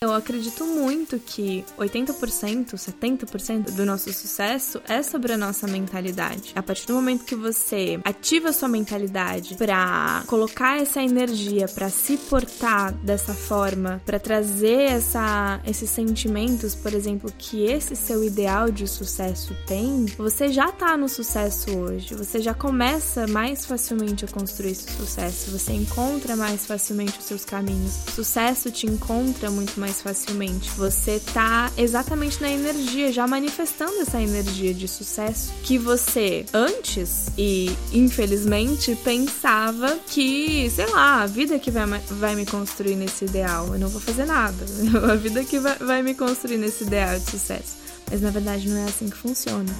Eu acredito muito que 80%, 70% do nosso sucesso é sobre a nossa mentalidade. A partir do momento que você ativa a sua mentalidade para colocar essa energia, para se portar dessa forma, para trazer essa, esses sentimentos, por exemplo, que esse seu ideal de sucesso tem, você já tá no sucesso hoje. Você já começa mais facilmente a construir esse sucesso. Você encontra mais facilmente os seus caminhos. O sucesso te encontra muito mais mais facilmente. Você tá exatamente na energia, já manifestando essa energia de sucesso que você antes e infelizmente pensava que, sei lá, a vida que vai, vai me construir nesse ideal. Eu não vou fazer nada. A vida que vai, vai me construir nesse ideal de sucesso. Mas na verdade não é assim que funciona.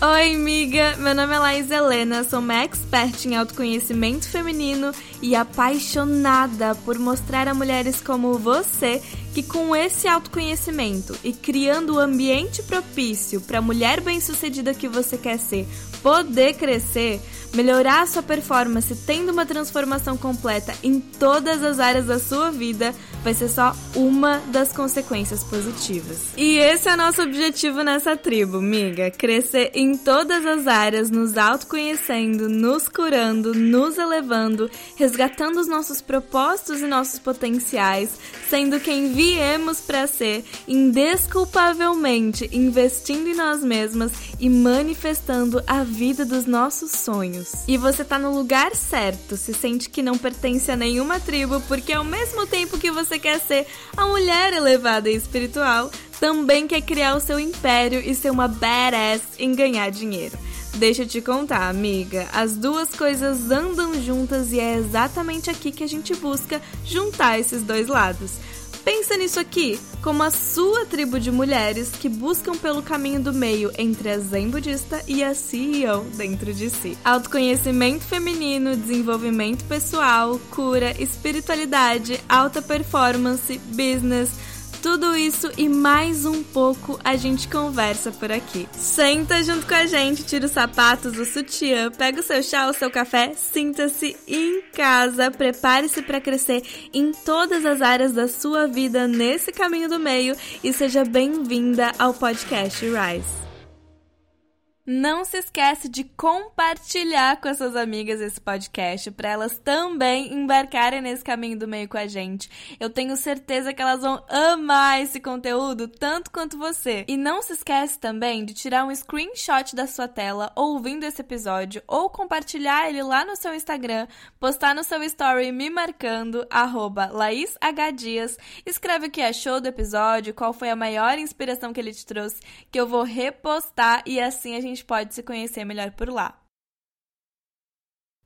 Oi, amiga! Meu nome é Laís Helena, sou uma expert em autoconhecimento feminino e apaixonada por mostrar a mulheres como você que, com esse autoconhecimento e criando o ambiente propício para a mulher bem-sucedida que você quer ser poder crescer, melhorar a sua performance tendo uma transformação completa em todas as áreas da sua vida, vai ser só uma das consequências positivas. E esse é nosso objetivo nessa tribo, miga: crescer em todas as áreas, nos autoconhecendo, nos curando, nos elevando, resgatando os nossos propósitos e nossos potenciais, sendo quem viemos para ser, indesculpavelmente investindo em nós mesmas e manifestando a vida dos nossos sonhos. E você tá no lugar certo, se sente que não pertence a nenhuma tribo, porque ao mesmo tempo que você quer ser a mulher elevada e espiritual, também quer criar o seu império e ser uma badass em ganhar dinheiro. Deixa eu te contar, amiga, as duas coisas andam juntas e é exatamente aqui que a gente busca juntar esses dois lados. Pensa nisso aqui como a sua tribo de mulheres que buscam pelo caminho do meio entre a Zen budista e a CEO dentro de si. Autoconhecimento feminino, desenvolvimento pessoal, cura, espiritualidade, alta performance, business tudo isso e mais um pouco a gente conversa por aqui. Senta junto com a gente, tira os sapatos, o sutiã, pega o seu chá, o seu café, sinta-se em casa, prepare-se para crescer em todas as áreas da sua vida nesse caminho do meio e seja bem-vinda ao podcast Rise. Não se esquece de compartilhar com as suas amigas esse podcast para elas também embarcarem nesse caminho do meio com a gente. Eu tenho certeza que elas vão amar esse conteúdo tanto quanto você. E não se esquece também de tirar um screenshot da sua tela ouvindo esse episódio ou compartilhar ele lá no seu Instagram, postar no seu story me marcando @laishdias. Escreve o que achou do episódio, qual foi a maior inspiração que ele te trouxe, que eu vou repostar e assim a gente gente pode se conhecer melhor por lá.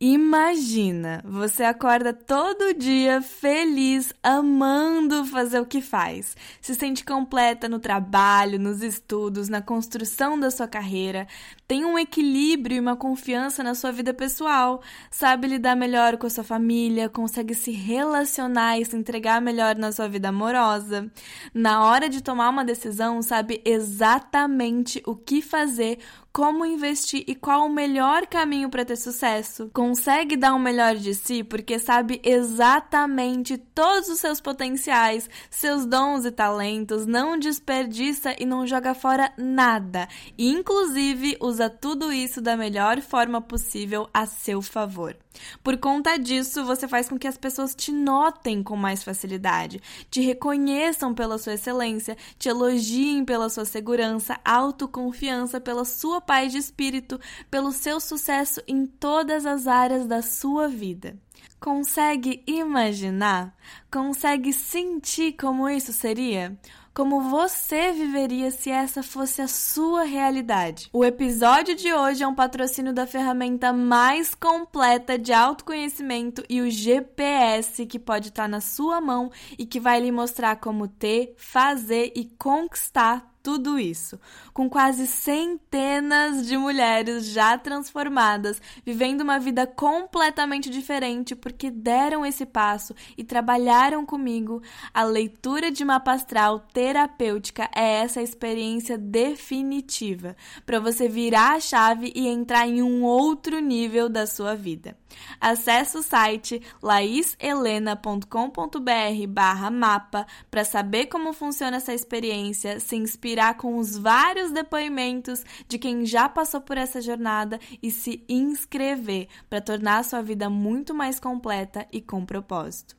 Imagina, você acorda todo dia feliz, amando fazer o que faz. Se sente completa no trabalho, nos estudos, na construção da sua carreira, tem um equilíbrio e uma confiança na sua vida pessoal, sabe lidar melhor com a sua família, consegue se relacionar e se entregar melhor na sua vida amorosa. Na hora de tomar uma decisão, sabe exatamente o que fazer, como investir e qual o melhor caminho para ter sucesso. Consegue dar o melhor de si porque sabe exatamente todos os seus potenciais, seus dons e talentos, não desperdiça e não joga fora nada. E, inclusive, usa tudo isso da melhor forma possível a seu favor. Por conta disso, você faz com que as pessoas te notem com mais facilidade, te reconheçam pela sua excelência, te elogiem pela sua segurança, autoconfiança, pela sua paz de espírito, pelo seu sucesso em todas as áreas da sua vida. Consegue imaginar? Consegue sentir como isso seria? Como você viveria se essa fosse a sua realidade. O episódio de hoje é um patrocínio da ferramenta mais completa de autoconhecimento e o GPS que pode estar na sua mão e que vai lhe mostrar como ter, fazer e conquistar tudo isso, com quase centenas de mulheres já transformadas, vivendo uma vida completamente diferente porque deram esse passo e trabalharam comigo, a leitura de mapa astral terapêutica é essa experiência definitiva para você virar a chave e entrar em um outro nível da sua vida. Acesse o site laishelena.com.br barra mapa para saber como funciona essa experiência, se inspirar com os vários depoimentos de quem já passou por essa jornada e se inscrever para tornar a sua vida muito mais completa e com propósito.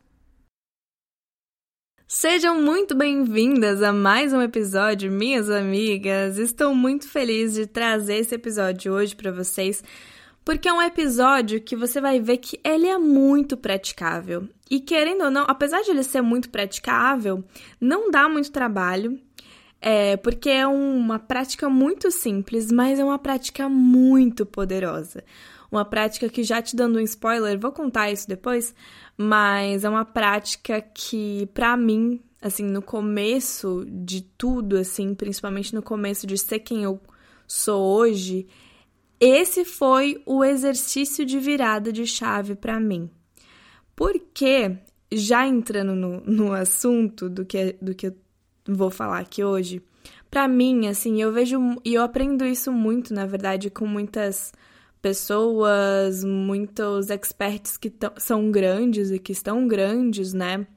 Sejam muito bem-vindas a mais um episódio, minhas amigas. Estou muito feliz de trazer esse episódio hoje para vocês, porque é um episódio que você vai ver que ele é muito praticável. E querendo ou não, apesar de ele ser muito praticável, não dá muito trabalho, é, porque é uma prática muito simples, mas é uma prática muito poderosa. Uma prática que, já te dando um spoiler, vou contar isso depois, mas é uma prática que, para mim, assim, no começo de tudo, assim, principalmente no começo de ser quem eu sou hoje, esse foi o exercício de virada de chave para mim. Porque, já entrando no, no assunto do que, do que eu vou falar aqui hoje, para mim, assim, eu vejo e eu aprendo isso muito, na verdade, com muitas pessoas, muitos experts que são grandes e que estão grandes, né?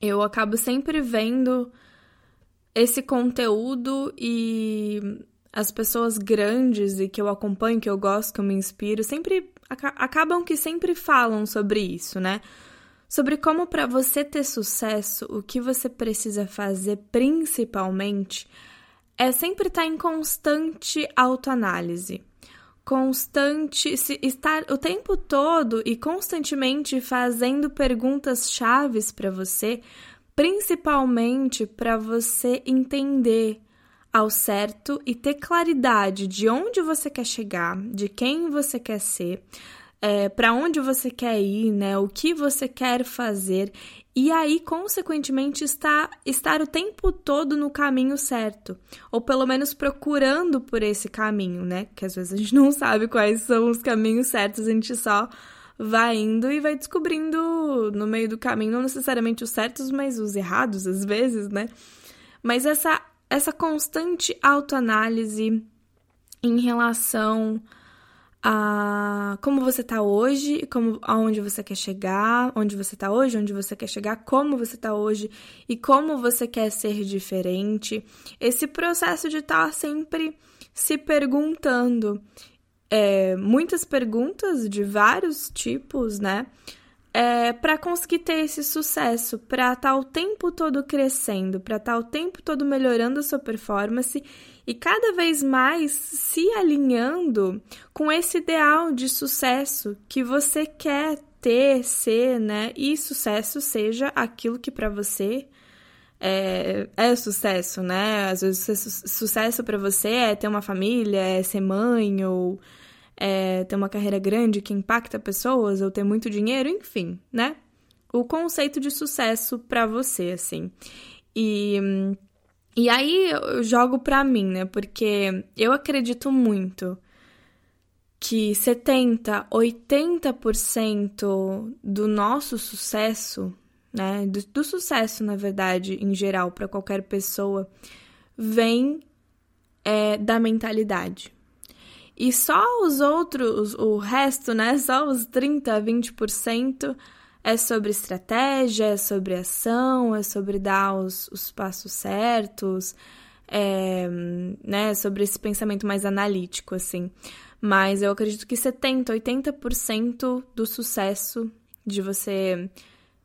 Eu acabo sempre vendo esse conteúdo e as pessoas grandes e que eu acompanho, que eu gosto, que eu me inspiro, sempre acabam que sempre falam sobre isso, né? Sobre como para você ter sucesso, o que você precisa fazer principalmente é sempre estar tá em constante autoanálise. Constante, estar o tempo todo e constantemente fazendo perguntas chaves para você, principalmente para você entender ao certo e ter claridade de onde você quer chegar, de quem você quer ser, é, para onde você quer ir, né? O que você quer fazer e aí, consequentemente, está, estar o tempo todo no caminho certo, ou pelo menos procurando por esse caminho, né? Que às vezes a gente não sabe quais são os caminhos certos, a gente só vai indo e vai descobrindo no meio do caminho, não necessariamente os certos, mas os errados às vezes, né? Mas essa, essa constante autoanálise em relação a como você tá hoje, como aonde você quer chegar, onde você tá hoje, onde você quer chegar, como você tá hoje e como você quer ser diferente. Esse processo de estar tá sempre se perguntando. É, muitas perguntas de vários tipos, né? É, para conseguir ter esse sucesso, para estar tá o tempo todo crescendo, para estar tá o tempo todo melhorando a sua performance e cada vez mais se alinhando com esse ideal de sucesso que você quer ter, ser, né? E sucesso seja aquilo que para você é, é, sucesso, né? Às vezes su sucesso para você é ter uma família, é ser mãe ou é ter uma carreira grande que impacta pessoas ou ter muito dinheiro, enfim, né? O conceito de sucesso para você, assim. E e aí eu jogo pra mim, né? Porque eu acredito muito que 70, 80% do nosso sucesso, né, do, do, sucesso, na verdade, em geral, para qualquer pessoa, vem é, da mentalidade. E só os outros, o resto, né, só os 30, 20% é sobre estratégia, é sobre ação, é sobre dar os, os passos certos, é, né, sobre esse pensamento mais analítico, assim. Mas eu acredito que 70, 80% do sucesso de você,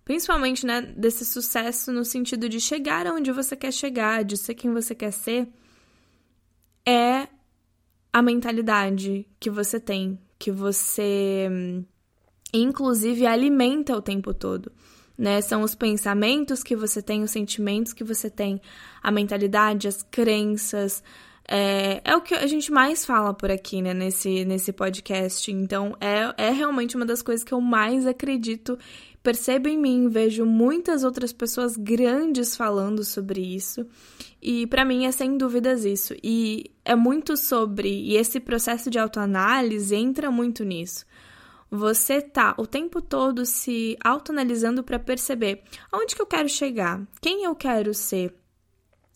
principalmente, né, desse sucesso no sentido de chegar aonde você quer chegar, de ser quem você quer ser, é a mentalidade que você tem, que você inclusive alimenta o tempo todo. Né? São os pensamentos que você tem, os sentimentos que você tem, a mentalidade, as crenças. É, é o que a gente mais fala por aqui, né, nesse, nesse podcast. Então, é, é realmente uma das coisas que eu mais acredito. Percebo em mim, vejo muitas outras pessoas grandes falando sobre isso. E para mim é sem dúvidas isso. E é muito sobre. E esse processo de autoanálise entra muito nisso você tá o tempo todo se autoanalisando para perceber aonde que eu quero chegar, quem eu quero ser,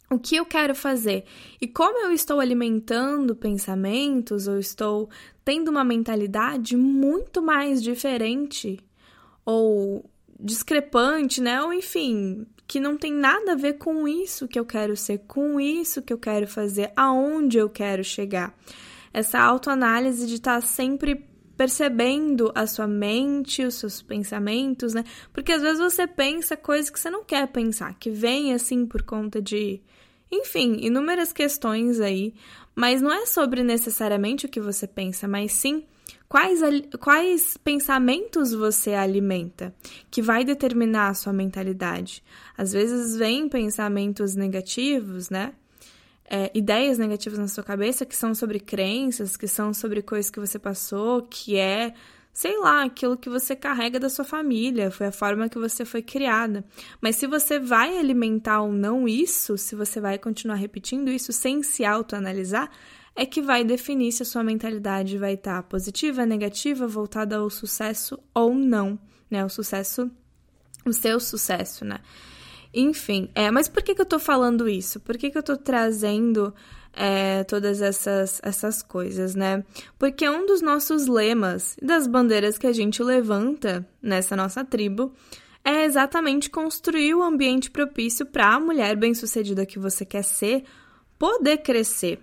o que eu quero fazer e como eu estou alimentando pensamentos ou estou tendo uma mentalidade muito mais diferente ou discrepante, né? Ou enfim, que não tem nada a ver com isso que eu quero ser, com isso que eu quero fazer, aonde eu quero chegar. Essa autoanálise de estar tá sempre percebendo a sua mente, os seus pensamentos, né? Porque às vezes você pensa coisas que você não quer pensar, que vem assim por conta de, enfim, inúmeras questões aí, mas não é sobre necessariamente o que você pensa, mas sim quais, quais pensamentos você alimenta, que vai determinar a sua mentalidade. Às vezes vem pensamentos negativos, né? É, ideias negativas na sua cabeça que são sobre crenças, que são sobre coisas que você passou, que é, sei lá, aquilo que você carrega da sua família, foi a forma que você foi criada. Mas se você vai alimentar ou não isso, se você vai continuar repetindo isso sem se autoanalisar, é que vai definir se a sua mentalidade vai estar tá positiva, negativa, voltada ao sucesso ou não, né? O sucesso, o seu sucesso, né? Enfim, é, mas por que, que eu tô falando isso? Por que, que eu tô trazendo é, todas essas, essas coisas, né? Porque um dos nossos lemas, das bandeiras que a gente levanta nessa nossa tribo, é exatamente construir o ambiente propício para a mulher bem-sucedida que você quer ser poder crescer,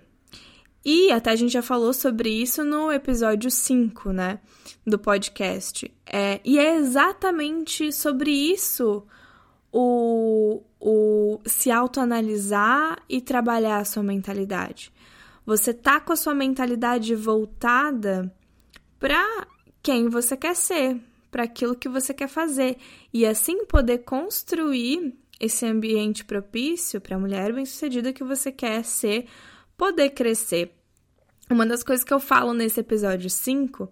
e até a gente já falou sobre isso no episódio 5, né? Do podcast. É, e é exatamente sobre isso o, o se autoanalisar e trabalhar a sua mentalidade. Você tá com a sua mentalidade voltada para quem você quer ser, para aquilo que você quer fazer. E assim poder construir esse ambiente propício para a mulher bem-sucedida que você quer ser poder crescer. Uma das coisas que eu falo nesse episódio 5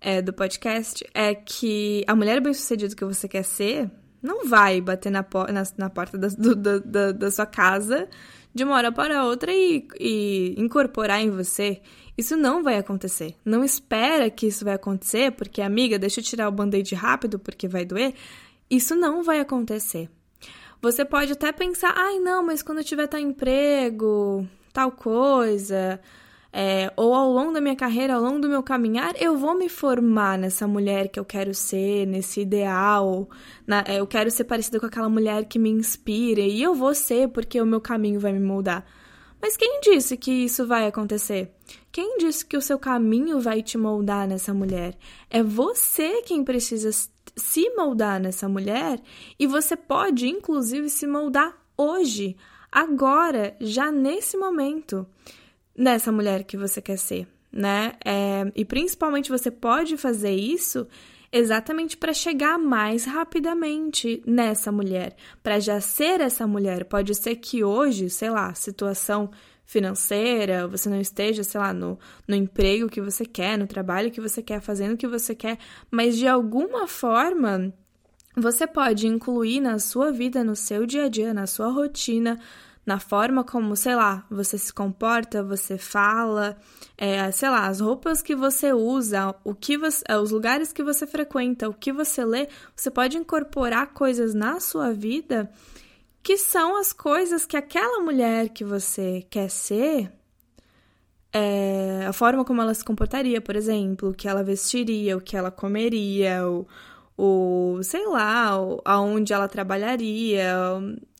é, do podcast é que a mulher bem-sucedida que você quer ser não vai bater na, po na, na porta da, do, da, da, sua casa de uma hora para outra e, e incorporar em você. Isso não vai acontecer. Não espera que isso vai acontecer, porque, amiga, deixa eu tirar o band-aid rápido porque vai doer. Isso não vai acontecer. Você pode até pensar, ai não, mas quando eu tiver tal emprego, tal coisa, é, ou ao longo da minha carreira, ao longo do meu caminhar, eu vou me formar nessa mulher que eu quero ser, nesse ideal. Na, é, eu quero ser parecida com aquela mulher que me inspira, e eu vou ser porque o meu caminho vai me moldar. Mas quem disse que isso vai acontecer? Quem disse que o seu caminho vai te moldar nessa mulher? É você quem precisa se moldar nessa mulher e você pode, inclusive, se moldar hoje agora, já nesse momento, nessa mulher que você quer ser, né? É, e principalmente você pode fazer isso exatamente para chegar mais rapidamente nessa mulher, para já ser essa mulher. Pode ser que hoje, sei lá, situação financeira, você não esteja, sei lá, no, no emprego que você quer, no trabalho que você quer, fazendo o que você quer, mas de alguma forma você pode incluir na sua vida, no seu dia a dia, na sua rotina, na forma como, sei lá, você se comporta, você fala, é, sei lá, as roupas que você usa, o que você, é, os lugares que você frequenta, o que você lê, você pode incorporar coisas na sua vida que são as coisas que aquela mulher que você quer ser, é, a forma como ela se comportaria, por exemplo, o que ela vestiria, o que ela comeria, o, o sei lá, o, aonde ela trabalharia,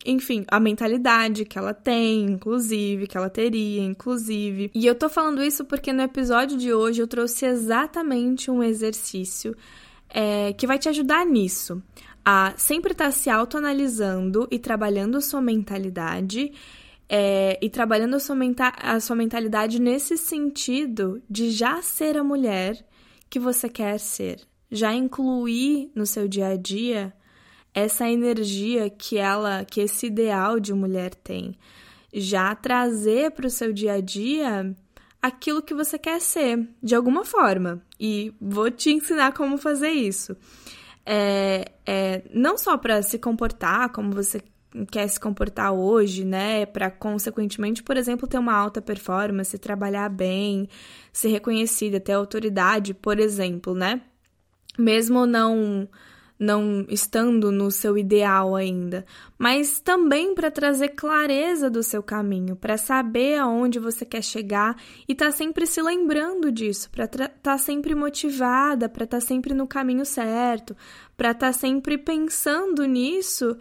enfim, a mentalidade que ela tem, inclusive, que ela teria, inclusive. E eu tô falando isso porque no episódio de hoje eu trouxe exatamente um exercício é, que vai te ajudar nisso. A sempre estar tá se autoanalisando e trabalhando sua mentalidade. É, e trabalhando a sua, a sua mentalidade nesse sentido de já ser a mulher que você quer ser, já incluir no seu dia a dia essa energia que ela, que esse ideal de mulher tem, já trazer para o seu dia a dia aquilo que você quer ser, de alguma forma. E vou te ensinar como fazer isso. É, é, não só para se comportar como você quer se comportar hoje, né? Para consequentemente, por exemplo, ter uma alta performance, trabalhar bem, ser reconhecida, ter autoridade, por exemplo, né? Mesmo não não estando no seu ideal ainda, mas também para trazer clareza do seu caminho, para saber aonde você quer chegar e tá sempre se lembrando disso, para estar tá sempre motivada, para estar tá sempre no caminho certo, para estar tá sempre pensando nisso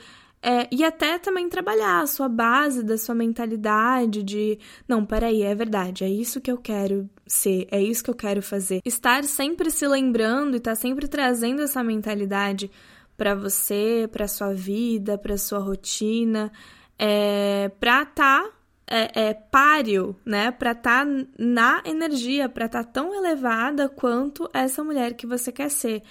é, e até também trabalhar a sua base da sua mentalidade de não, peraí, é verdade, é isso que eu quero ser, é isso que eu quero fazer. Estar sempre se lembrando e estar tá sempre trazendo essa mentalidade para você, para sua vida, para sua rotina, é, para tá, é, é, páreo, né? Para estar tá na energia, para estar tá tão elevada quanto essa mulher que você quer ser.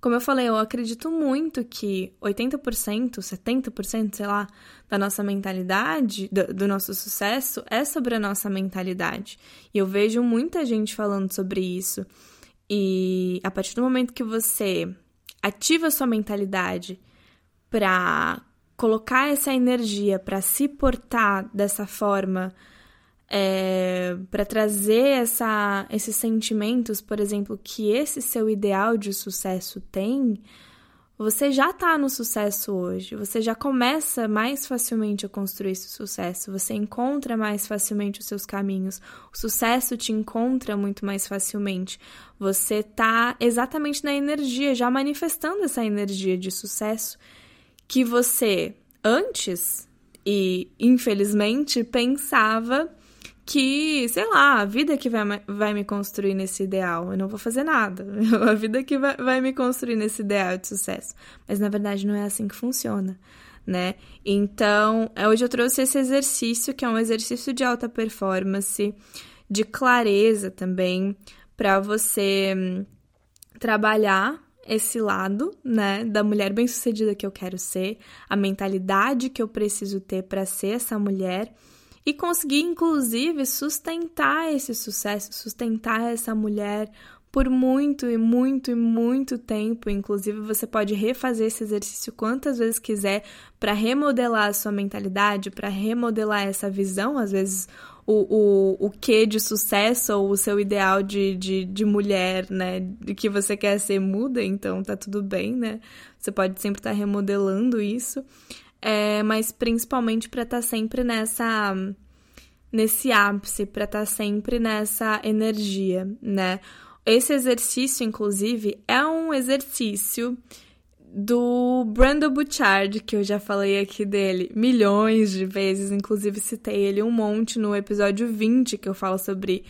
Como eu falei, eu acredito muito que 80%, 70%, sei lá, da nossa mentalidade, do, do, nosso sucesso, é sobre a nossa mentalidade. E eu vejo muita gente falando sobre isso. E a partir do momento que você ativa a sua mentalidade para colocar essa energia, para se portar dessa forma é, para trazer essa, esses sentimentos, por exemplo, que esse seu ideal de sucesso tem, você já está no sucesso hoje, você já começa mais facilmente a construir esse sucesso, você encontra mais facilmente os seus caminhos, o sucesso te encontra muito mais facilmente. Você está exatamente na energia, já manifestando essa energia de sucesso que você antes e infelizmente pensava que, sei lá, a vida que vai, vai me construir nesse ideal. Eu não vou fazer nada. A vida que vai, vai me construir nesse ideal de sucesso. Mas na verdade não é assim que funciona. Né? Então, é, hoje eu trouxe esse exercício, que é um exercício de alta performance, de clareza também, para você hum, trabalhar esse lado, né, da mulher bem-sucedida que eu quero ser, a mentalidade que eu preciso ter para ser essa mulher e conseguir, inclusive, sustentar esse sucesso, sustentar essa mulher por muito e muito e muito tempo. Inclusive, você pode refazer esse exercício quantas vezes quiser para remodelar a sua mentalidade, para remodelar essa visão. Às vezes, o, o, o que de sucesso ou o seu ideal de, de, de mulher, né, de que você quer ser muda, então tá tudo bem, né? Você pode sempre estar tá remodelando isso é, mas principalmente para estar tá sempre nessa nesse ápice, para estar tá sempre nessa energia, né? Esse exercício, inclusive, é um exercício do Brandon Bouchard, que eu já falei aqui dele milhões de vezes, inclusive citei ele um monte no episódio 20, que eu falo sobre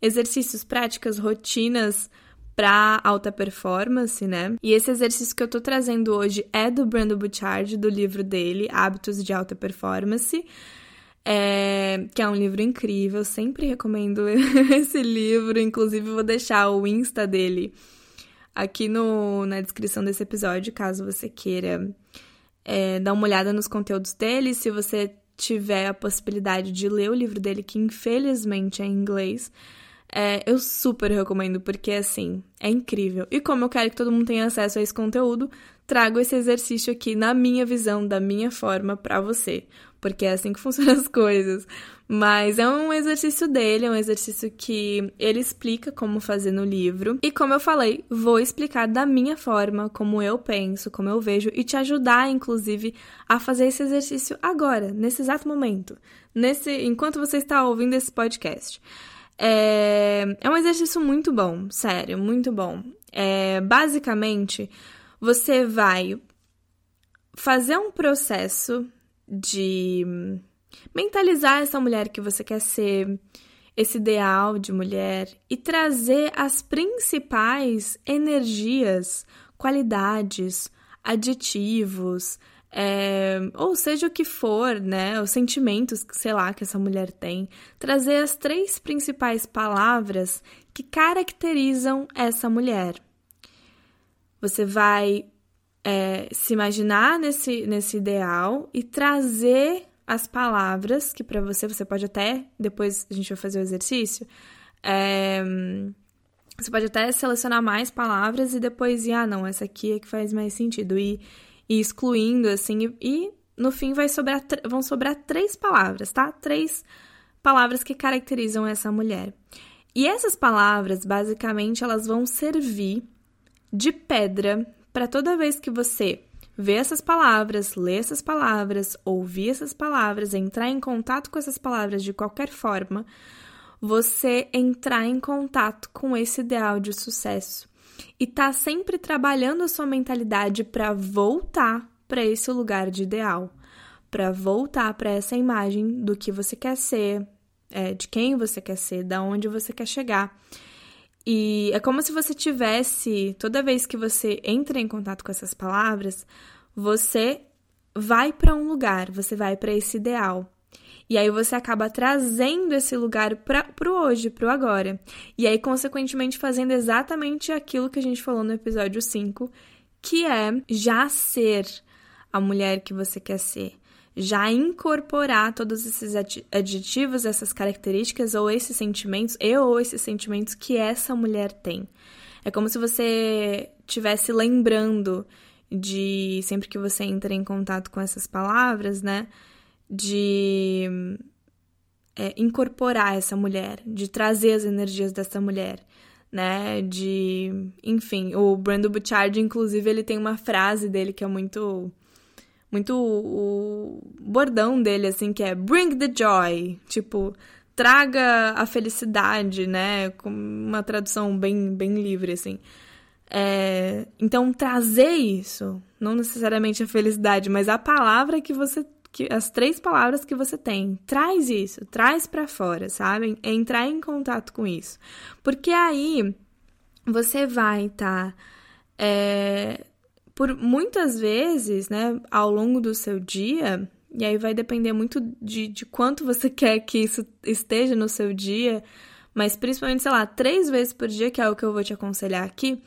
exercícios, práticas, rotinas para alta performance, né? E esse exercício que eu tô trazendo hoje é do Brandon Bouchard, do livro dele, Hábitos de Alta Performance. É, que é um livro incrível, sempre recomendo esse livro. Inclusive, vou deixar o Insta dele aqui no, na descrição desse episódio, caso você queira é, dar uma olhada nos conteúdos dele. Se você tiver a possibilidade de ler o livro dele, que infelizmente é em inglês, é, eu super recomendo, porque assim, é incrível. E como eu quero que todo mundo tenha acesso a esse conteúdo, trago esse exercício aqui na minha visão, da minha forma, para você. Porque é assim que funcionam as coisas. Mas é um exercício dele, é um exercício que ele explica como fazer no livro. E como eu falei, vou explicar da minha forma, como eu penso, como eu vejo, e te ajudar, inclusive, a fazer esse exercício agora, nesse exato momento. Nesse, enquanto você está ouvindo esse podcast. É, é um exercício muito bom, sério, muito bom. É, basicamente, você vai fazer um processo de mentalizar essa mulher que você quer ser, esse ideal de mulher e trazer as principais energias, qualidades, aditivos, é, ou seja o que for, né, os sentimentos, sei lá, que essa mulher tem, trazer as três principais palavras que caracterizam essa mulher. Você vai é, se imaginar nesse, nesse ideal e trazer as palavras que para você, você pode até, depois a gente vai fazer o exercício, é, você pode até selecionar mais palavras e depois ir, ah, não, essa aqui é que faz mais sentido. E e excluindo, assim, e, no fim vai sobrar, vão sobrar três palavras, tá? Três palavras que caracterizam essa mulher. E essas palavras, basicamente, elas vão servir de pedra para toda vez que você ver essas palavras, ler essas palavras, ouvir essas palavras, entrar em contato com essas palavras de qualquer forma, você entrar em contato com esse ideal de sucesso e tá sempre trabalhando a sua mentalidade para voltar para esse lugar de ideal, para voltar para essa imagem do que você quer ser, é, de quem você quer ser, da onde você quer chegar. E é como se você tivesse, toda vez que você entra em contato com essas palavras, você vai para um lugar, você vai para esse ideal. E aí você acaba trazendo esse lugar para o hoje, para o agora. E aí, consequentemente, fazendo exatamente aquilo que a gente falou no episódio 5, que é já ser a mulher que você quer ser já incorporar todos esses adjetivos, essas características ou esses sentimentos, e ou esses sentimentos que essa mulher tem. É como se você estivesse lembrando de sempre que você entra em contato com essas palavras, né? De é, incorporar essa mulher, de trazer as energias dessa mulher, né? De, enfim, o Brando Bouchard, inclusive, ele tem uma frase dele que é muito muito o bordão dele, assim, que é Bring the Joy. Tipo, traga a felicidade, né? Com uma tradução bem, bem livre, assim. É, então, trazer isso, não necessariamente a felicidade, mas a palavra que você. Que, as três palavras que você tem, traz isso, traz para fora, sabe? É entrar em contato com isso. Porque aí você vai estar. Tá, é, por muitas vezes, né, ao longo do seu dia, e aí vai depender muito de, de quanto você quer que isso esteja no seu dia, mas principalmente, sei lá, três vezes por dia, que é o que eu vou te aconselhar aqui,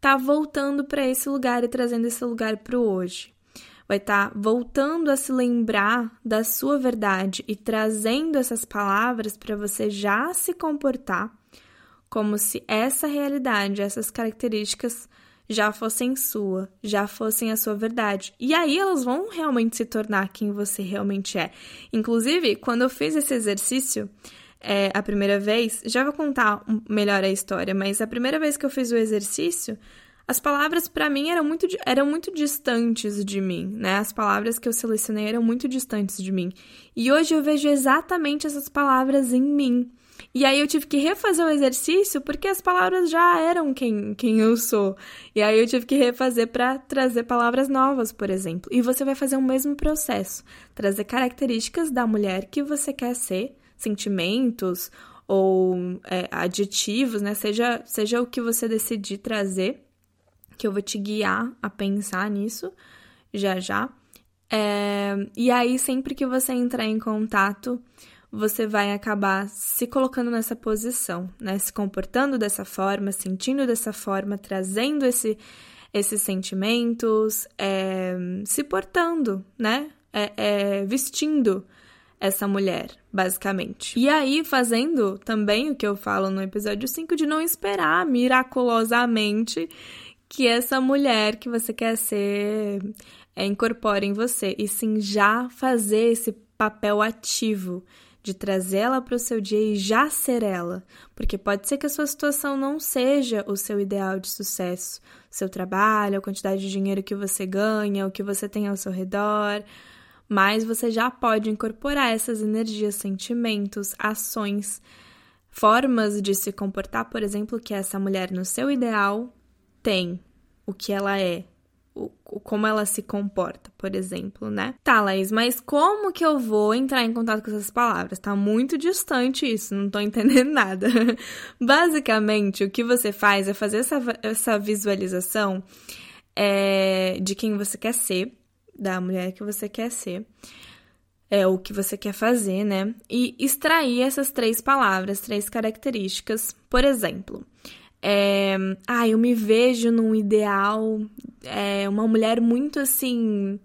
tá voltando para esse lugar e trazendo esse lugar para o hoje. Vai estar tá voltando a se lembrar da sua verdade e trazendo essas palavras para você já se comportar como se essa realidade, essas características já fossem sua, já fossem a sua verdade. E aí elas vão realmente se tornar quem você realmente é. Inclusive, quando eu fiz esse exercício é, a primeira vez, já vou contar melhor a história, mas a primeira vez que eu fiz o exercício, as palavras para mim eram muito, eram muito distantes de mim, né? As palavras que eu selecionei eram muito distantes de mim. E hoje eu vejo exatamente essas palavras em mim. E aí eu tive que refazer o exercício porque as palavras já eram quem, quem eu sou. E aí eu tive que refazer para trazer palavras novas, por exemplo. E você vai fazer o mesmo processo, trazer características da mulher que você quer ser, sentimentos ou é, adjetivos, né? Seja, seja o que você decidir trazer, que eu vou te guiar a pensar nisso já já. É, e aí, sempre que você entrar em contato você vai acabar se colocando nessa posição, né? Se comportando dessa forma, sentindo dessa forma, trazendo esse, esses sentimentos, é, se portando, né? É, é, vestindo essa mulher, basicamente. E aí, fazendo também o que eu falo no episódio 5 de não esperar miraculosamente que essa mulher que você quer ser é, incorpore em você, e sim já fazer esse papel ativo de trazê-la para o seu dia e já ser ela, porque pode ser que a sua situação não seja o seu ideal de sucesso, seu trabalho, a quantidade de dinheiro que você ganha, o que você tem ao seu redor, mas você já pode incorporar essas energias, sentimentos, ações, formas de se comportar, por exemplo, que essa mulher no seu ideal tem, o que ela é, o, como ela se comporta, por exemplo, né? Tá, Laís, mas como que eu vou entrar em contato com essas palavras? Tá muito distante isso, não tô entendendo nada. Basicamente, o que você faz é fazer essa, essa visualização é, de quem você quer ser, da mulher que você quer ser é o que você quer fazer, né? E extrair essas três palavras, três características. Por exemplo, é, ah, eu me vejo num ideal, é, uma mulher muito assim,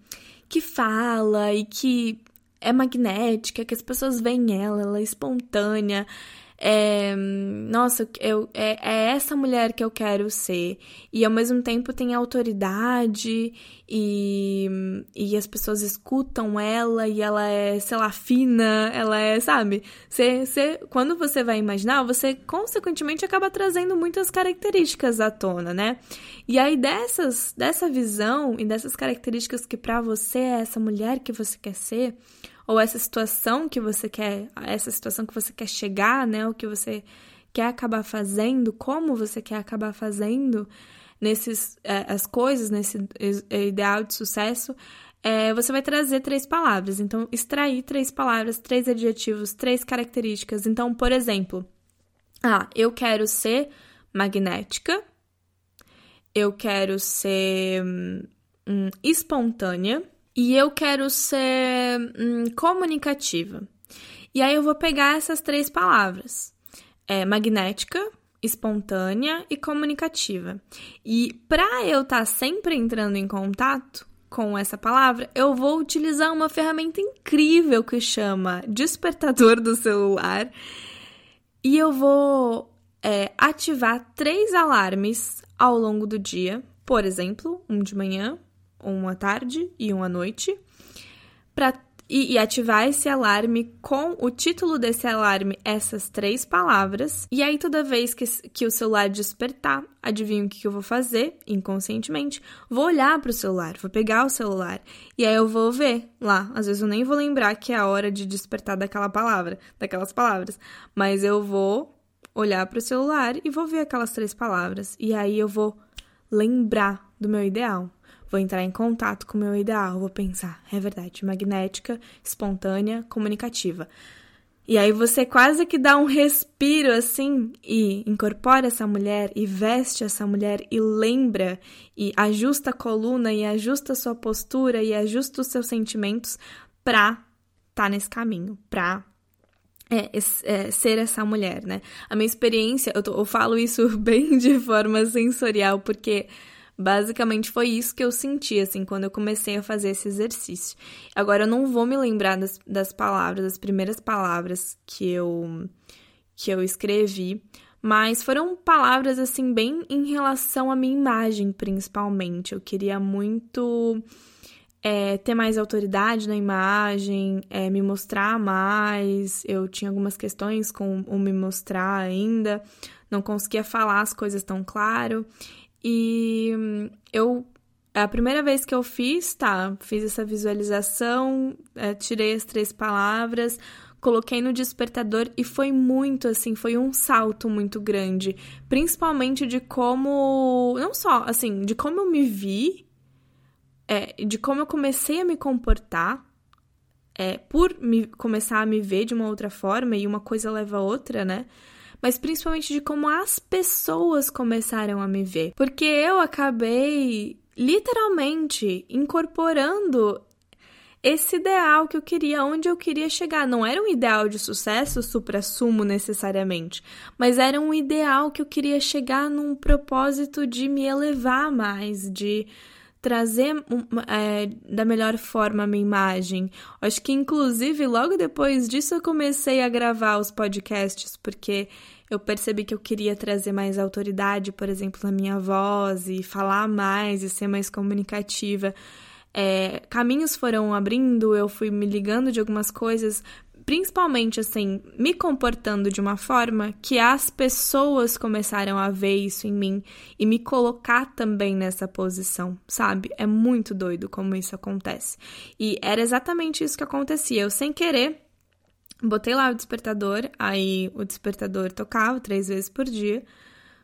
que fala e que é magnética, que as pessoas veem ela, ela é espontânea, é, nossa, eu, é, é, essa mulher que eu quero ser. E ao mesmo tempo tem autoridade e, e as pessoas escutam ela e ela é, sei lá, fina, ela é, sabe? Você, você, quando você vai imaginar, você consequentemente acaba trazendo muitas características à tona, né? E aí dessas, dessa visão e dessas características que para você é essa mulher que você quer ser, ou essa situação que você quer, essa situação que você quer chegar, né, o que você quer acabar fazendo, como você quer acabar fazendo nesses é, as coisas, nesse ideal de sucesso, é, você vai trazer três palavras. Então, extrair três palavras, três adjetivos, três características. Então, por exemplo, ah, eu quero ser magnética, eu quero ser hum, espontânea, e eu quero ser hum, comunicativa. E aí eu vou pegar essas três palavras: é, magnética, espontânea e comunicativa. E para eu estar tá sempre entrando em contato com essa palavra, eu vou utilizar uma ferramenta incrível que chama despertador do celular. E eu vou é, ativar três alarmes ao longo do dia. Por exemplo, um de manhã, uma tarde e uma noite, para e, e, ativar esse alarme com o título desse alarme, essas três palavras. E aí, toda vez que, que o celular despertar, adivinha o que, que eu vou fazer inconscientemente? Vou olhar para o celular, vou pegar o celular e aí eu vou ver lá. Às vezes eu nem vou lembrar que é a hora de despertar daquela palavra, daquelas palavras, mas eu vou olhar para o celular e vou ver aquelas três palavras. E aí eu vou lembrar do meu ideal. Vou entrar em contato com o meu ideal, vou pensar, é verdade, magnética, espontânea, comunicativa. E aí você quase que dá um respiro assim e incorpora essa mulher e veste essa mulher e lembra e ajusta a coluna e ajusta a sua postura e ajusta os seus sentimentos pra tá nesse caminho, pra é, é, ser essa mulher, né? A minha experiência, eu, tô, eu falo isso bem de forma sensorial, porque Basicamente foi isso que eu senti, assim, quando eu comecei a fazer esse exercício. Agora eu não vou me lembrar das, das palavras, das primeiras palavras que eu, que eu escrevi, mas foram palavras, assim, bem em relação à minha imagem, principalmente. Eu queria muito é, ter mais autoridade na imagem, é, me mostrar mais. Eu tinha algumas questões com o me mostrar ainda, não conseguia falar as coisas tão claro. E eu a primeira vez que eu fiz, tá, fiz essa visualização, é, tirei as três palavras, coloquei no despertador e foi muito assim, foi um salto muito grande, principalmente de como, não só assim, de como eu me vi, é, de como eu comecei a me comportar, é, por me, começar a me ver de uma outra forma e uma coisa leva a outra, né? Mas principalmente de como as pessoas começaram a me ver. Porque eu acabei literalmente incorporando esse ideal que eu queria, onde eu queria chegar. Não era um ideal de sucesso supra-sumo necessariamente, mas era um ideal que eu queria chegar num propósito de me elevar mais, de trazer é, da melhor forma a minha imagem. Acho que, inclusive, logo depois disso eu comecei a gravar os podcasts, porque eu percebi que eu queria trazer mais autoridade, por exemplo, na minha voz e falar mais e ser mais comunicativa. É, caminhos foram abrindo, eu fui me ligando de algumas coisas, principalmente assim, me comportando de uma forma que as pessoas começaram a ver isso em mim e me colocar também nessa posição, sabe? É muito doido como isso acontece. E era exatamente isso que acontecia. Eu, sem querer, Botei lá o despertador, aí o despertador tocava três vezes por dia,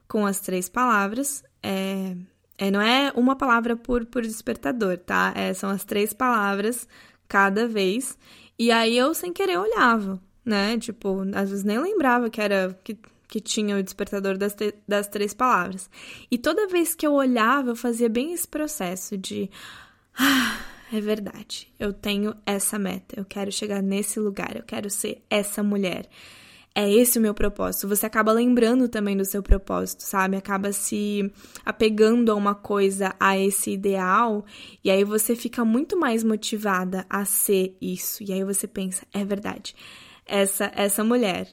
com as três palavras. É, é, não é uma palavra por, por despertador, tá? É, são as três palavras cada vez. E aí eu, sem querer, olhava, né? Tipo, às vezes nem lembrava que era. Que, que tinha o despertador das, das três palavras. E toda vez que eu olhava, eu fazia bem esse processo de. Ah, é verdade. Eu tenho essa meta. Eu quero chegar nesse lugar. Eu quero ser essa mulher. É esse o meu propósito. Você acaba lembrando também do seu propósito, sabe? Acaba se apegando a uma coisa, a esse ideal, e aí você fica muito mais motivada a ser isso. E aí você pensa, é verdade. Essa essa mulher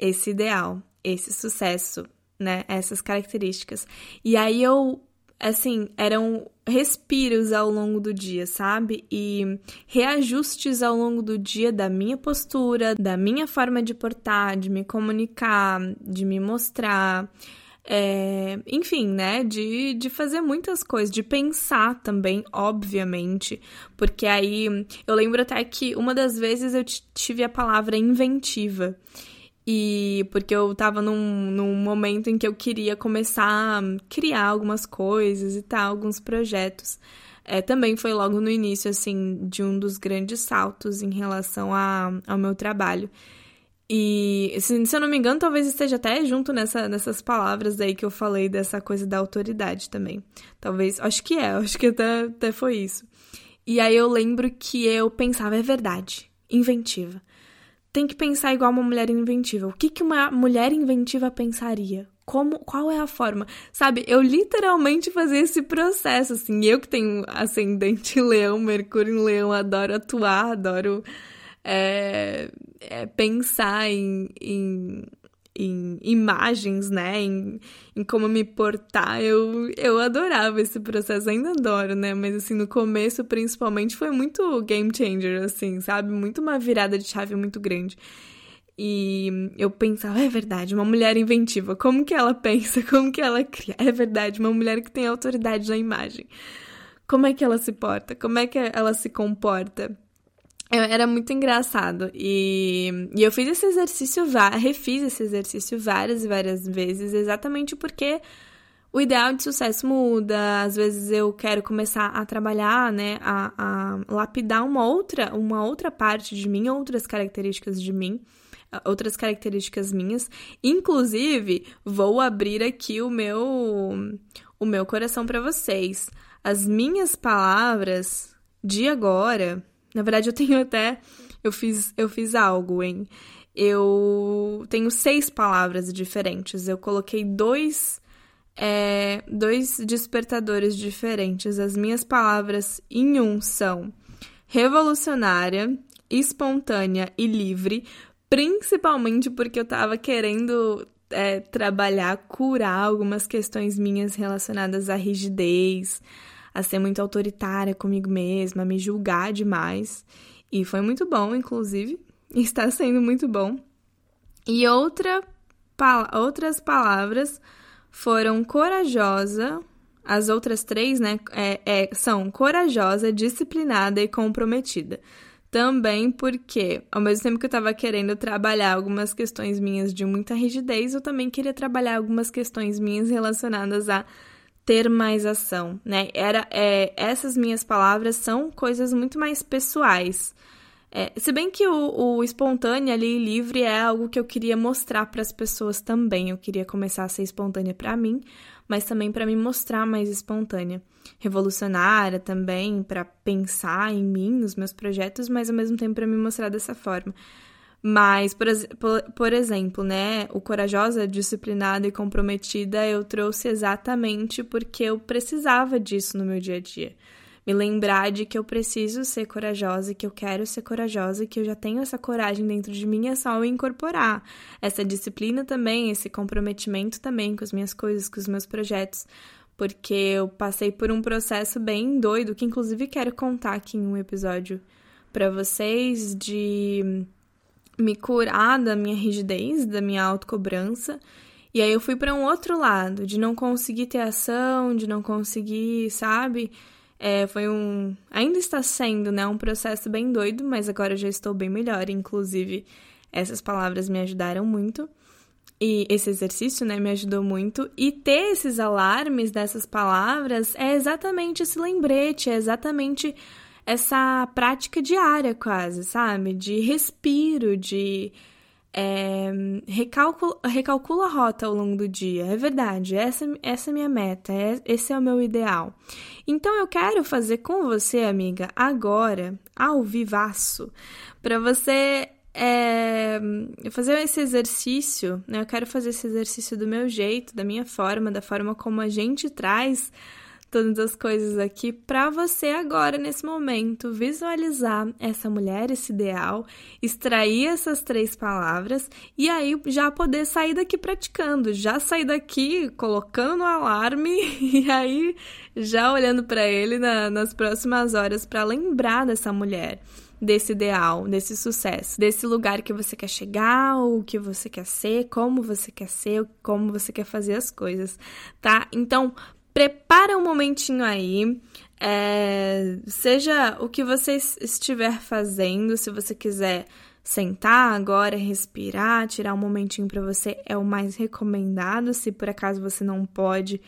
esse ideal, esse sucesso, né? Essas características. E aí eu, assim, eram respiros ao longo do dia, sabe? E reajustes ao longo do dia da minha postura, da minha forma de portar, de me comunicar, de me mostrar. É, enfim, né? De, de fazer muitas coisas, de pensar também, obviamente. Porque aí eu lembro até que uma das vezes eu tive a palavra inventiva. E porque eu tava num, num momento em que eu queria começar a criar algumas coisas e tal, alguns projetos. É, também foi logo no início, assim, de um dos grandes saltos em relação a, ao meu trabalho. E, se, se eu não me engano, talvez esteja até junto nessa, nessas palavras aí que eu falei dessa coisa da autoridade também. Talvez, acho que é, acho que até, até foi isso. E aí eu lembro que eu pensava, é verdade, inventiva tem que pensar igual uma mulher inventiva. O que, que uma mulher inventiva pensaria? Como, qual é a forma? Sabe, eu literalmente fazia esse processo, assim. Eu que tenho ascendente leão, Mercúrio em leão, adoro atuar, adoro é, é, pensar em, em em imagens, né? Em, em como me portar. Eu, eu adorava esse processo, ainda adoro, né? Mas assim, no começo, principalmente, foi muito game changer, assim, sabe? Muito uma virada de chave muito grande. E eu pensava, é verdade, uma mulher inventiva, como que ela pensa, como que ela cria? É verdade, uma mulher que tem autoridade na imagem. Como é que ela se porta? Como é que ela se comporta? Era muito engraçado. E, e eu fiz esse exercício, refiz esse exercício várias e várias vezes, exatamente porque o ideal de sucesso muda. Às vezes eu quero começar a trabalhar, né, a, a lapidar uma outra, uma outra parte de mim, outras características de mim, outras características minhas. Inclusive, vou abrir aqui o meu, o meu coração para vocês. As minhas palavras de agora na verdade, eu tenho até. Eu fiz, eu fiz algo, hein? Eu tenho seis palavras diferentes. Eu coloquei dois. É, dois despertadores diferentes. As minhas palavras em um são revolucionária, espontânea e livre, principalmente porque eu tava querendo é, trabalhar, curar algumas questões minhas relacionadas à rigidez, a ser muito autoritária comigo mesma, a me julgar demais. E foi muito bom, inclusive. Está sendo muito bom. E outra, outras palavras foram corajosa. As outras três, né, é, é, são corajosa, disciplinada e comprometida. Também porque, ao mesmo tempo que eu estava querendo trabalhar algumas questões minhas de muita rigidez, eu também queria trabalhar algumas questões minhas relacionadas a ter mais ação, né? Era, é, essas minhas palavras são coisas muito mais pessoais. É, se bem que o, o espontâneo ali, livre, é algo que eu queria mostrar para as pessoas também. Eu queria começar a ser espontânea para mim, mas também para me mostrar mais espontânea. Revolucionária também, para pensar em mim, nos meus projetos, mas ao mesmo tempo para me mostrar dessa forma. Mas, por, por, por, exemplo, né, o corajosa, disciplinada e comprometida eu trouxe exatamente porque eu precisava disso no meu dia a dia. Me lembrar de que eu preciso ser corajosa, que eu quero ser corajosa, que eu já tenho essa coragem dentro de mim, é só eu incorporar essa disciplina também, esse comprometimento também com as minhas coisas, com os meus projetos, porque eu passei por um processo bem doido, que inclusive quero contar aqui em um episódio para vocês de me curar da minha rigidez, da minha autocobrança. E aí eu fui para um outro lado, de não conseguir ter ação, de não conseguir, sabe? É, foi um. Ainda está sendo, né? Um processo bem doido, mas agora eu já estou bem melhor. Inclusive, essas palavras me ajudaram muito. E esse exercício, né, me ajudou muito. E ter esses alarmes dessas palavras é exatamente esse lembrete, é exatamente essa prática diária, quase, sabe? De respiro, de. É, recalcula, a rota ao longo do dia. É verdade, essa, essa é minha meta, é, esse é o meu ideal. Então eu quero fazer com você, amiga, agora, ao vivaço, para você é, fazer esse exercício, né? Eu quero fazer esse exercício do meu jeito, da minha forma, da forma como a gente traz todas as coisas aqui para você agora, nesse momento, visualizar essa mulher, esse ideal, extrair essas três palavras e aí já poder sair daqui praticando, já sair daqui colocando no alarme e aí já olhando para ele na, nas próximas horas para lembrar dessa mulher desse ideal, desse sucesso, desse lugar que você quer chegar, o que você quer ser, como você quer ser, como você quer fazer as coisas, tá? Então, prepara um momentinho aí. É, seja o que você estiver fazendo, se você quiser sentar agora, respirar, tirar um momentinho para você, é o mais recomendado. Se por acaso você não pode,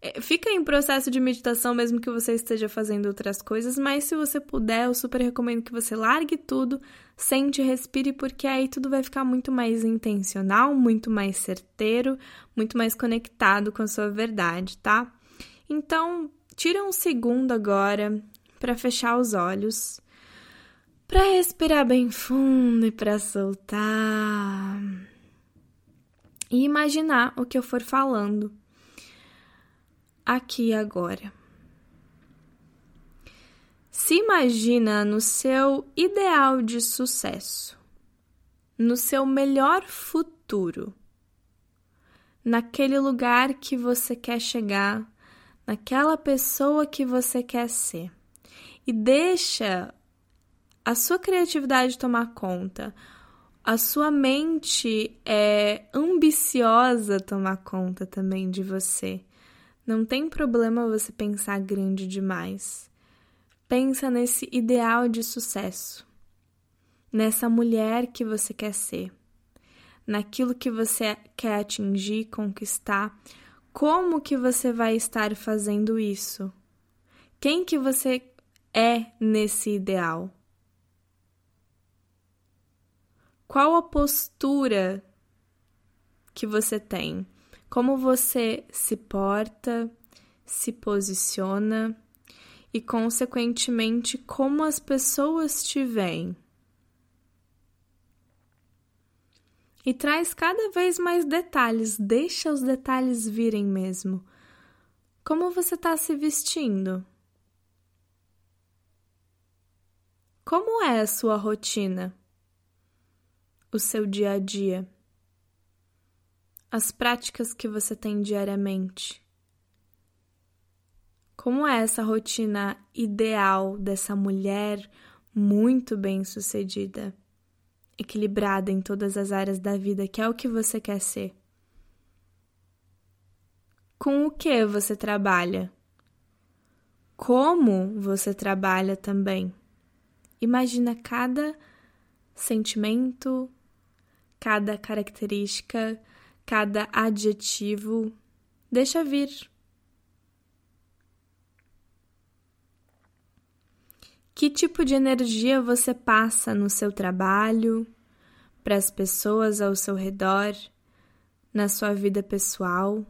é, fica em processo de meditação mesmo que você esteja fazendo outras coisas, mas se você puder, eu super recomendo que você largue tudo, sente, respire, porque aí tudo vai ficar muito mais intencional, muito mais certeiro, muito mais conectado com a sua verdade, tá? Então, tira um segundo agora para fechar os olhos, para respirar bem fundo e para soltar. E imaginar o que eu for falando aqui agora. Se imagina no seu ideal de sucesso, no seu melhor futuro, naquele lugar que você quer chegar naquela pessoa que você quer ser. E deixa a sua criatividade tomar conta. A sua mente é ambiciosa tomar conta também de você. Não tem problema você pensar grande demais. Pensa nesse ideal de sucesso, nessa mulher que você quer ser, naquilo que você quer atingir, conquistar, como que você vai estar fazendo isso? Quem que você é nesse ideal? Qual a postura que você tem? Como você se porta, se posiciona e, consequentemente, como as pessoas te veem? E traz cada vez mais detalhes, deixa os detalhes virem mesmo. Como você está se vestindo? Como é a sua rotina? O seu dia a dia? As práticas que você tem diariamente? Como é essa rotina ideal dessa mulher muito bem-sucedida? Equilibrada em todas as áreas da vida, que é o que você quer ser. Com o que você trabalha? Como você trabalha também? Imagina cada sentimento, cada característica, cada adjetivo. Deixa vir. Que tipo de energia você passa no seu trabalho, para as pessoas ao seu redor, na sua vida pessoal?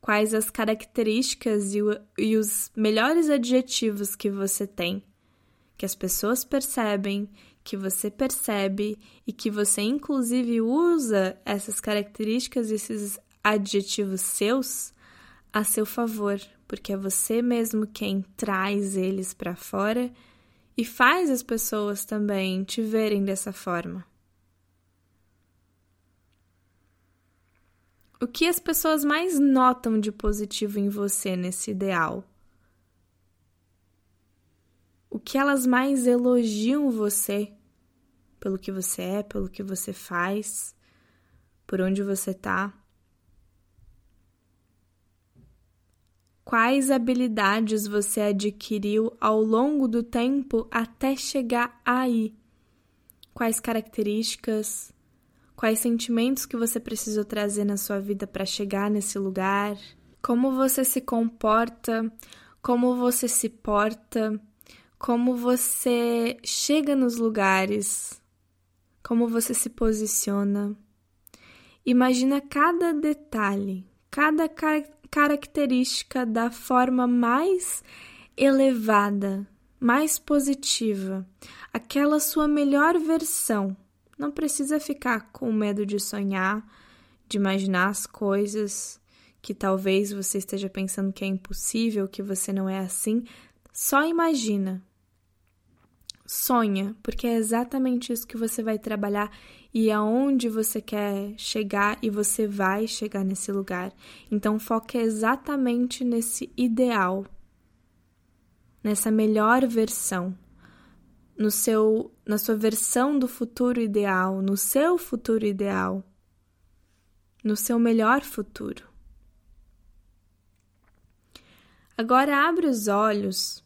Quais as características e, o, e os melhores adjetivos que você tem, que as pessoas percebem, que você percebe e que você inclusive usa essas características, esses adjetivos seus a seu favor, porque é você mesmo quem traz eles para fora e faz as pessoas também te verem dessa forma. O que as pessoas mais notam de positivo em você nesse ideal? O que elas mais elogiam você pelo que você é, pelo que você faz, por onde você tá? Quais habilidades você adquiriu ao longo do tempo até chegar aí? Quais características? Quais sentimentos que você precisou trazer na sua vida para chegar nesse lugar? Como você se comporta? Como você se porta? Como você chega nos lugares? Como você se posiciona? Imagina cada detalhe, cada característica característica da forma mais elevada, mais positiva, aquela sua melhor versão. Não precisa ficar com medo de sonhar, de imaginar as coisas que talvez você esteja pensando que é impossível, que você não é assim, só imagina. Sonha, porque é exatamente isso que você vai trabalhar e aonde você quer chegar e você vai chegar nesse lugar. Então foque exatamente nesse ideal, nessa melhor versão, no seu na sua versão do futuro ideal, no seu futuro ideal, no seu melhor futuro. Agora abre os olhos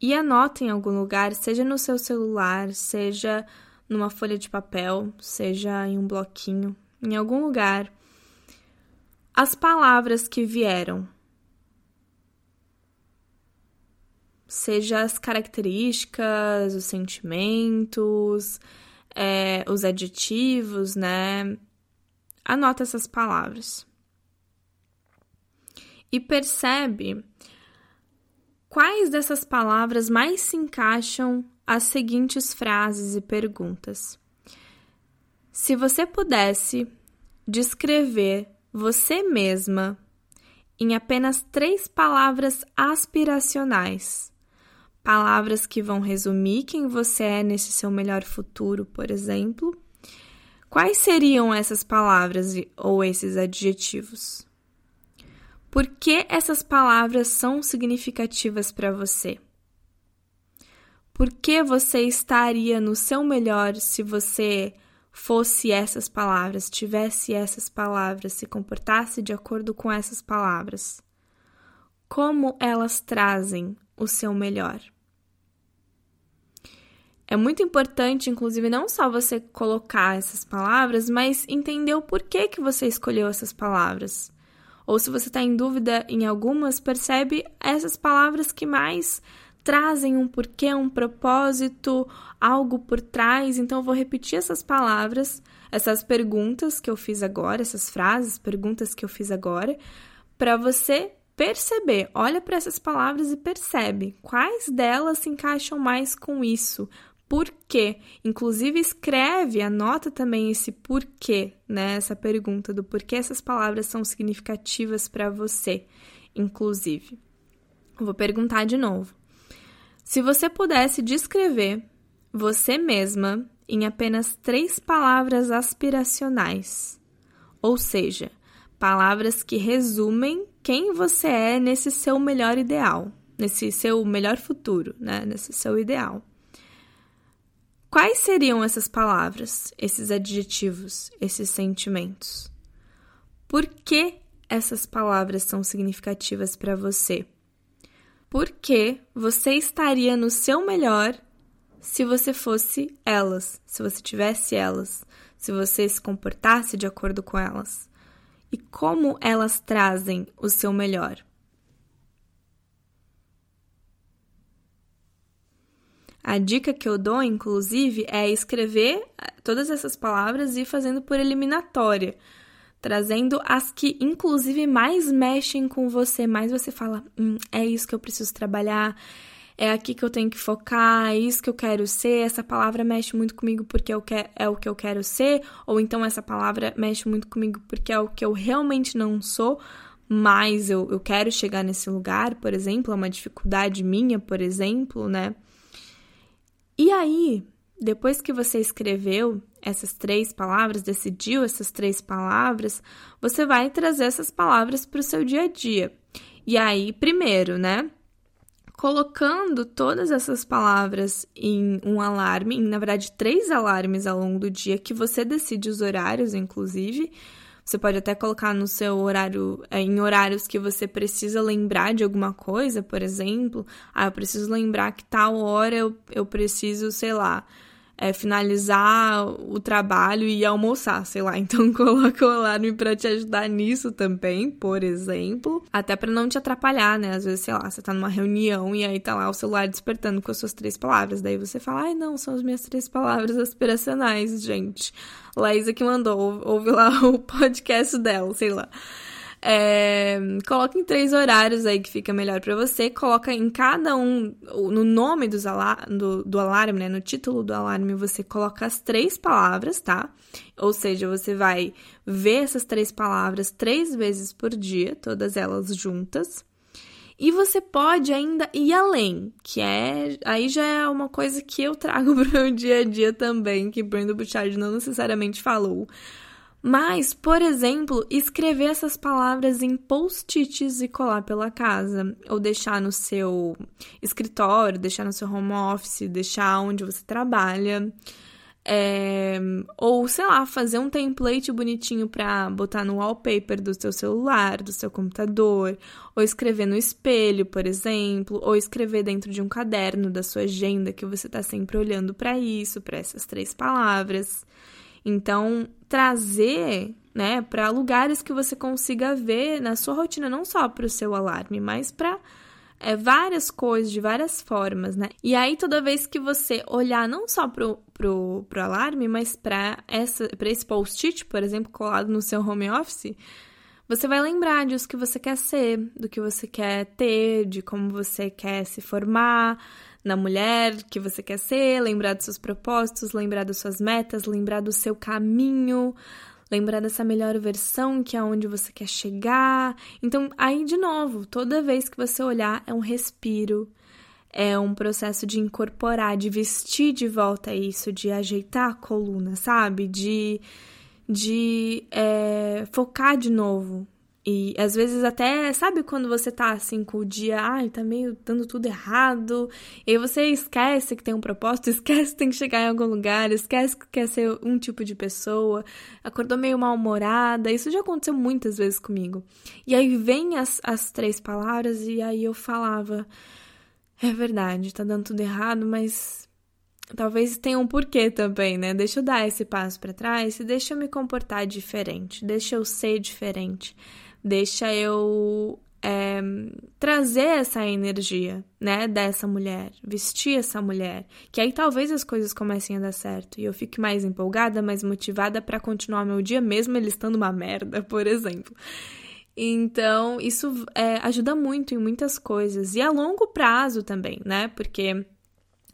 e anota em algum lugar, seja no seu celular, seja numa folha de papel, seja em um bloquinho, em algum lugar, as palavras que vieram. Seja as características, os sentimentos, é, os adjetivos, né? Anota essas palavras. E percebe Quais dessas palavras mais se encaixam às seguintes frases e perguntas? Se você pudesse descrever você mesma em apenas três palavras aspiracionais, palavras que vão resumir quem você é nesse seu melhor futuro, por exemplo, quais seriam essas palavras ou esses adjetivos? Por que essas palavras são significativas para você? Por que você estaria no seu melhor se você fosse essas palavras, tivesse essas palavras, se comportasse de acordo com essas palavras? Como elas trazem o seu melhor? É muito importante, inclusive, não só você colocar essas palavras, mas entender o porquê que você escolheu essas palavras. Ou se você está em dúvida em algumas, percebe essas palavras que mais trazem um porquê, um propósito, algo por trás. Então, eu vou repetir essas palavras, essas perguntas que eu fiz agora, essas frases, perguntas que eu fiz agora, para você perceber. Olha para essas palavras e percebe quais delas se encaixam mais com isso, porquê. Inclusive, escreve, anota também esse porquê, né? Essa pergunta do porquê essas palavras são significativas para você, inclusive. Vou perguntar de novo. Se você pudesse descrever você mesma em apenas três palavras aspiracionais, ou seja, palavras que resumem quem você é nesse seu melhor ideal, nesse seu melhor futuro, né? Nesse seu ideal. Quais seriam essas palavras, esses adjetivos, esses sentimentos? Por que essas palavras são significativas para você? Por que você estaria no seu melhor se você fosse elas, se você tivesse elas, se você se comportasse de acordo com elas? E como elas trazem o seu melhor? A dica que eu dou, inclusive, é escrever eh, todas essas palavras e ir fazendo por eliminatória, trazendo as que, inclusive, mais mexem com você, mais você fala: hum, é isso que eu preciso trabalhar, é aqui que eu tenho que focar, é isso que eu quero ser, essa palavra mexe muito comigo porque eu quer, é o que eu quero ser, ou então essa palavra mexe muito comigo porque é o que eu realmente não sou. Mas eu, eu quero chegar nesse lugar, por exemplo, é uma dificuldade minha, por exemplo, né? E aí, depois que você escreveu essas três palavras, decidiu essas três palavras, você vai trazer essas palavras para o seu dia a dia. E aí, primeiro, né? Colocando todas essas palavras em um alarme, em, na verdade, três alarmes ao longo do dia, que você decide os horários, inclusive, você pode até colocar no seu horário, é, em horários que você precisa lembrar de alguma coisa, por exemplo. Ah, eu preciso lembrar que tal hora eu, eu preciso, sei lá, é, finalizar o trabalho e almoçar, sei lá. Então coloca o alarme para te ajudar nisso também, por exemplo. Até para não te atrapalhar, né? Às vezes, sei lá, você tá numa reunião e aí tá lá o celular despertando com as suas três palavras. Daí você fala, ai não, são as minhas três palavras aspiracionais, gente. Laísa que mandou, ouve lá o podcast dela, sei lá. É, coloca em três horários aí que fica melhor para você. Coloca em cada um, no nome dos do, do alarme, né? No título do alarme, você coloca as três palavras, tá? Ou seja, você vai ver essas três palavras três vezes por dia, todas elas juntas. E você pode ainda ir além, que é aí já é uma coisa que eu trago para o meu dia a dia também, que Brandon Bouchard não necessariamente falou. Mas, por exemplo, escrever essas palavras em post-its e colar pela casa, ou deixar no seu escritório, deixar no seu home office, deixar onde você trabalha. É, ou, sei lá, fazer um template bonitinho para botar no wallpaper do seu celular, do seu computador, ou escrever no espelho, por exemplo, ou escrever dentro de um caderno da sua agenda que você está sempre olhando para isso, para essas três palavras. Então, trazer, né, para lugares que você consiga ver na sua rotina, não só para o seu alarme, mas para é, várias coisas, de várias formas, né? E aí, toda vez que você olhar não só pro, pro, pro alarme, mas para esse post-it, por exemplo, colado no seu home office, você vai lembrar disso que você quer ser, do que você quer ter, de como você quer se formar na mulher que você quer ser, lembrar dos seus propósitos, lembrar das suas metas, lembrar do seu caminho, lembrar dessa melhor versão que é onde você quer chegar. Então, aí de novo, toda vez que você olhar, é um respiro, é um processo de incorporar, de vestir de volta isso, de ajeitar a coluna, sabe? De, de é, focar de novo e às vezes até, sabe quando você tá assim com o dia, ai, tá meio dando tudo errado, e você esquece que tem um propósito, esquece que tem que chegar em algum lugar, esquece que quer ser um tipo de pessoa, acordou meio mal-humorada, isso já aconteceu muitas vezes comigo. E aí vem as, as três palavras e aí eu falava, é verdade, tá dando tudo errado, mas talvez tenha um porquê também, né? Deixa eu dar esse passo para trás e deixa eu me comportar diferente, deixa eu ser diferente deixa eu é, trazer essa energia, né, dessa mulher, vestir essa mulher, que aí talvez as coisas comecem a dar certo e eu fique mais empolgada, mais motivada para continuar meu dia, mesmo ele estando uma merda, por exemplo. Então, isso é, ajuda muito em muitas coisas e a longo prazo também, né, porque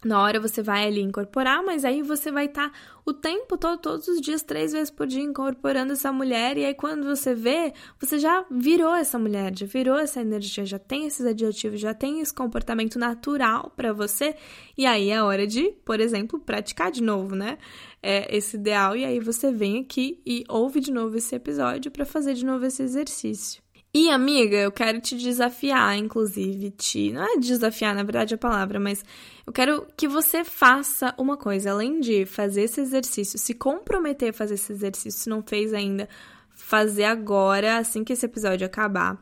na hora você vai ali incorporar, mas aí você vai estar tá o tempo todo, todos os dias, três vezes por dia, incorporando essa mulher. E aí, quando você vê, você já virou essa mulher, já virou essa energia, já tem esses adjetivos, já tem esse comportamento natural para você. E aí é hora de, por exemplo, praticar de novo, né? É esse ideal. E aí você vem aqui e ouve de novo esse episódio para fazer de novo esse exercício. E, amiga, eu quero te desafiar, inclusive, te. Não é desafiar, na verdade, a palavra, mas eu quero que você faça uma coisa, além de fazer esse exercício, se comprometer a fazer esse exercício, se não fez ainda, fazer agora, assim que esse episódio acabar.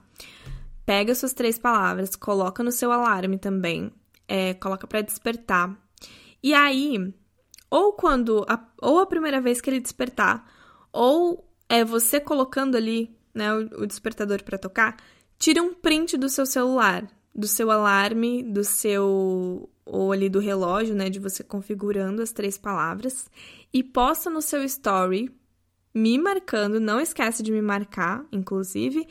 Pega suas três palavras, coloca no seu alarme também, é, coloca para despertar. E aí, ou quando. A, ou a primeira vez que ele despertar, ou é você colocando ali né, o, o despertador para tocar, tire um print do seu celular, do seu alarme, do seu ou ali do relógio, né, de você configurando as três palavras e posta no seu story me marcando, não esquece de me marcar, inclusive,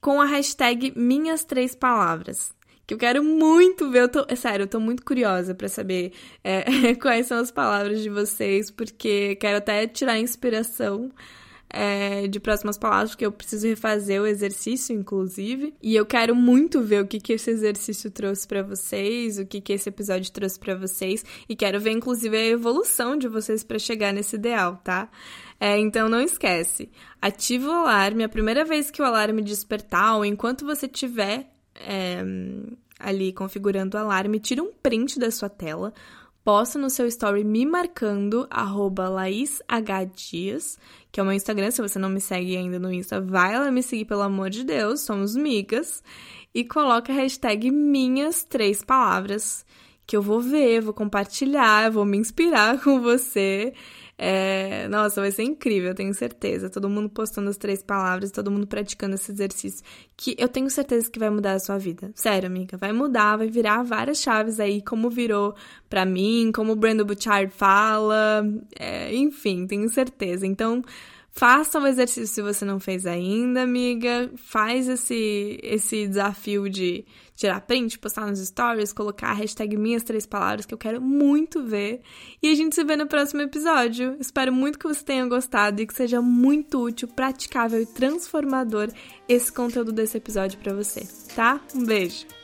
com a hashtag minhas três palavras. Que eu quero muito ver, eu tô, sério, eu tô muito curiosa para saber é, quais são as palavras de vocês, porque quero até tirar inspiração é, de próximas palavras, porque eu preciso refazer o exercício, inclusive. E eu quero muito ver o que, que esse exercício trouxe para vocês, o que, que esse episódio trouxe para vocês. E quero ver, inclusive, a evolução de vocês para chegar nesse ideal, tá? É, então não esquece, ativa o alarme. A primeira vez que o alarme despertar, ou enquanto você tiver é, ali configurando o alarme, tira um print da sua tela posta no seu story me marcando, LaísHDias, que é o meu Instagram. Se você não me segue ainda no Insta, vai lá me seguir, pelo amor de Deus, somos migas. E coloca a hashtag minhas três palavras, que eu vou ver, vou compartilhar, vou me inspirar com você. É, nossa, vai ser incrível, eu tenho certeza. Todo mundo postando as três palavras, todo mundo praticando esse exercício. Que eu tenho certeza que vai mudar a sua vida. Sério, amiga. Vai mudar, vai virar várias chaves aí, como virou pra mim, como o Brandon Bouchard fala. É, enfim, tenho certeza. Então, Faça o exercício se você não fez ainda, amiga. Faz esse, esse desafio de tirar print, postar nos stories, colocar a hashtag minhas três palavras, que eu quero muito ver. E a gente se vê no próximo episódio. Espero muito que você tenha gostado e que seja muito útil, praticável e transformador esse conteúdo desse episódio para você, tá? Um beijo!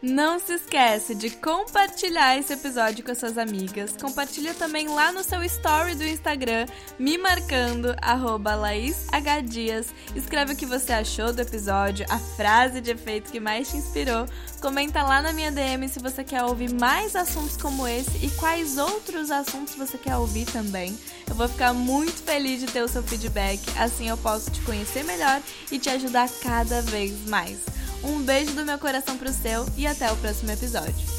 Não se esquece de compartilhar esse episódio com as suas amigas. Compartilha também lá no seu story do Instagram, me marcando, arroba LaísHDias. Escreve o que você achou do episódio, a frase de efeito que mais te inspirou. Comenta lá na minha DM se você quer ouvir mais assuntos como esse e quais outros assuntos você quer ouvir também. Eu vou ficar muito feliz de ter o seu feedback, assim eu posso te conhecer melhor e te ajudar cada vez mais. Um beijo do meu coração pro seu e até o próximo episódio.